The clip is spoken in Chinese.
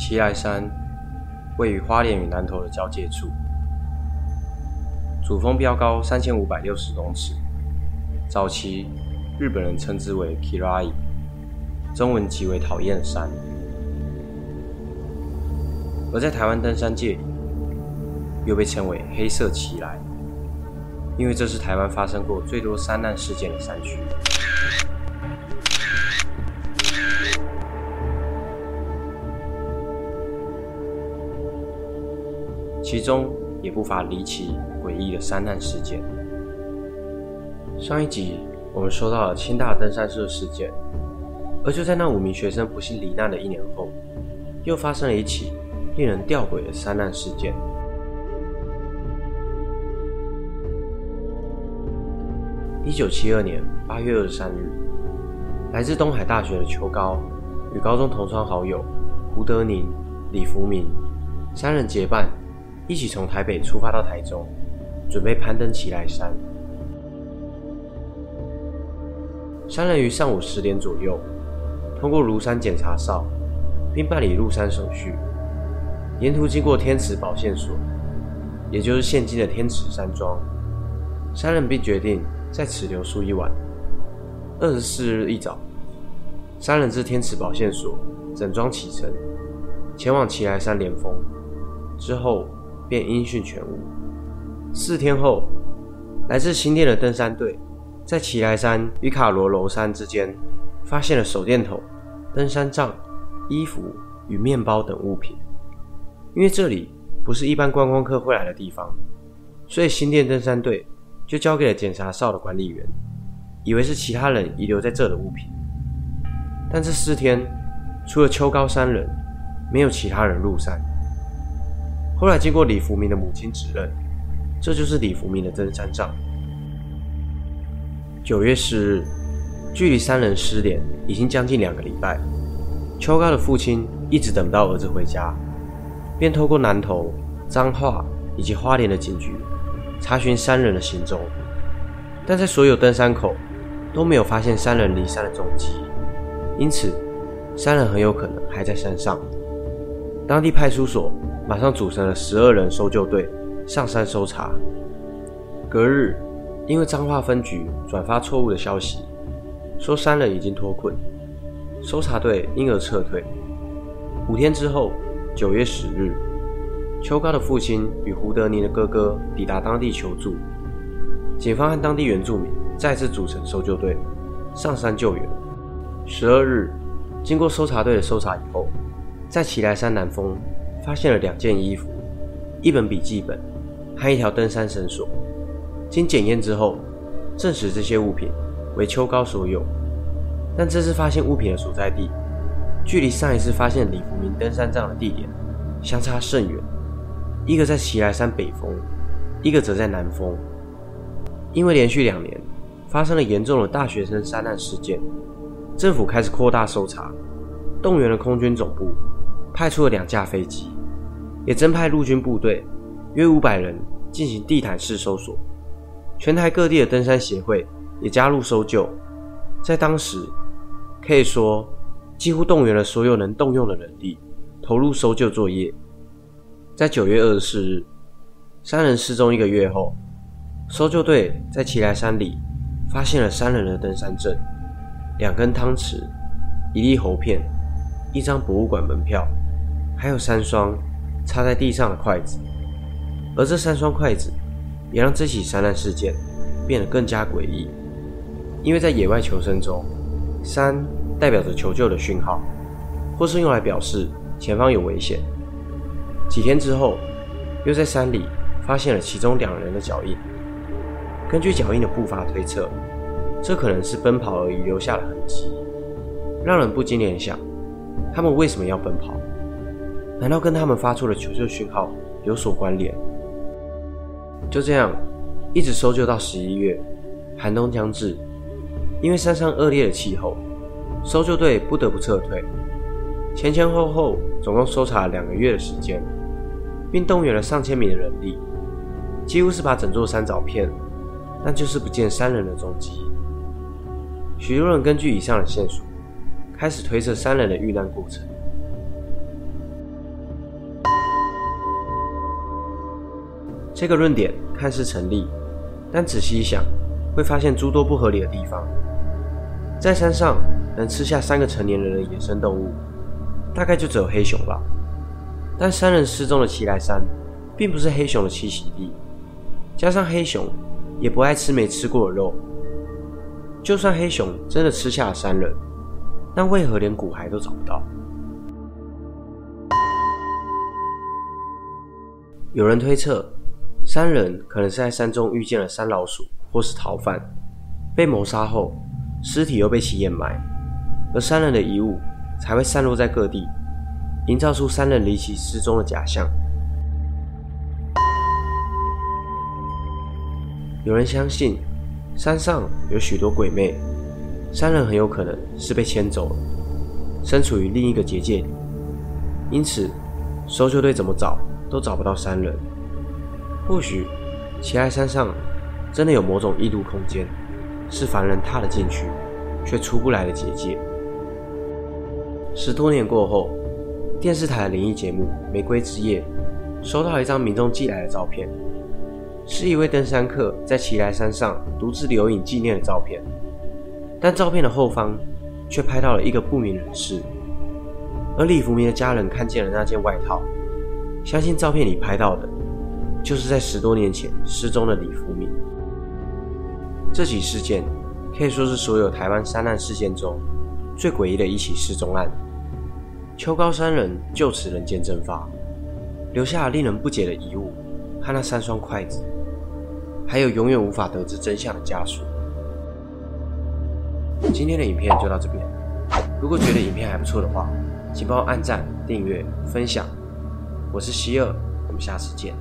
奇来山位于花莲与南投的交界处，主峰标高三千五百六十公尺，早期日本人称之为 Kirai，中文即为讨厌山。而在台湾登山界里，又被称为黑色奇来，因为这是台湾发生过最多山难事件的山区。其中也不乏离奇诡异的山难事件。上一集我们说到了清大登山社事件，而就在那五名学生不幸罹难的一年后，又发生了一起令人吊诡的山难事件。一九七二年八月二十三日，来自东海大学的邱高与高中同窗好友胡德宁、李福明三人结伴。一起从台北出发到台中，准备攀登奇来山。三人于上午十点左右，通过庐山检查哨，并办理入山手续。沿途经过天池保线所，也就是现今的天池山庄。三人并决定在此留宿一晚。二十四日一早，三人至天池保线所整装启程，前往奇来山连峰。之后。便音讯全无。四天后，来自新店的登山队在奇来山与卡罗楼山之间发现了手电筒、登山杖、衣服与面包等物品。因为这里不是一般观光客会来的地方，所以新店登山队就交给了检查哨的管理员，以为是其他人遗留在这的物品。但这四天，除了秋高三人，没有其他人入山。后来经过李福明的母亲指认，这就是李福明的登山杖。九月十日，距离三人失联已经将近两个礼拜，秋高的父亲一直等不到儿子回家，便透过南投、彰化以及花莲的警局查询三人的行踪，但在所有登山口都没有发现三人离山的踪迹，因此三人很有可能还在山上。当地派出所。马上组成了十二人搜救队上山搜查。隔日，因为彰化分局转发错误的消息，说三人已经脱困，搜查队因而撤退。五天之后，九月十日，邱高的父亲与胡德宁的哥哥抵达当地求助，警方和当地原住民再次组成搜救队上山救援。十二日，经过搜查队的搜查以后，在奇来山南峰。发现了两件衣服、一本笔记本和一条登山绳索。经检验之后，证实这些物品为秋高所有。但这次发现物品的所在地，距离上一次发现李福明登山杖的地点相差甚远。一个在奇来山北峰，一个则在南峰。因为连续两年发生了严重的大学生山难事件，政府开始扩大搜查，动员了空军总部。派出了两架飞机，也增派陆军部队约五百人进行地毯式搜索。全台各地的登山协会也加入搜救。在当时，可以说几乎动员了所有能动用的人力，投入搜救作业。在九月二十四日，三人失踪一个月后，搜救队在奇来山里发现了三人的登山证、两根汤匙、一粒喉片、一张博物馆门票。还有三双插在地上的筷子，而这三双筷子也让这起山难事件变得更加诡异。因为在野外求生中，三代表着求救的讯号，或是用来表示前方有危险。几天之后，又在山里发现了其中两人的脚印。根据脚印的步伐推测，这可能是奔跑而遗留下的痕迹，让人不禁联想：他们为什么要奔跑？难道跟他们发出的求救讯号有所关联？就这样，一直搜救到十一月，寒冬将至，因为山上恶劣的气候，搜救队不得不撤退。前前后后总共搜查了两个月的时间，并动员了上千名的人力，几乎是把整座山找遍，但就是不见三人的踪迹。许多人根据以上的线索，开始推测三人的遇难过程。这个论点看似成立，但仔细一想，会发现诸多不合理的地方。在山上能吃下三个成年人的野生动物，大概就只有黑熊吧。但三人失踪的奇来山，并不是黑熊的栖息地，加上黑熊也不爱吃没吃过的肉。就算黑熊真的吃下了三人，但为何连骨骸都找不到？有人推测，三人可能是在山中遇见了山老鼠或是逃犯，被谋杀后，尸体又被其掩埋，而三人的遗物才会散落在各地，营造出三人离奇失踪的假象。有人相信，山上有许多鬼魅，三人很有可能是被牵走了，身处于另一个结界里，因此搜救队怎么找？都找不到三人，或许奇来山上真的有某种异度空间，是凡人踏了进去却出不来的结界。十多年过后，电视台的灵异节目《玫瑰之夜》收到一张民众寄来的照片，是一位登山客在奇来山上独自留影纪念的照片，但照片的后方却拍到了一个不明人士，而李福明的家人看见了那件外套。相信照片里拍到的，就是在十多年前失踪的李福明。这起事件可以说是所有台湾山难事件中最诡异的一起失踪案。秋高山人就此人间蒸发，留下了令人不解的遗物和那三双筷子，还有永远无法得知真相的家属。今天的影片就到这边，如果觉得影片还不错的话，请帮我按赞、订阅、分享。我是希尔，我们下次见。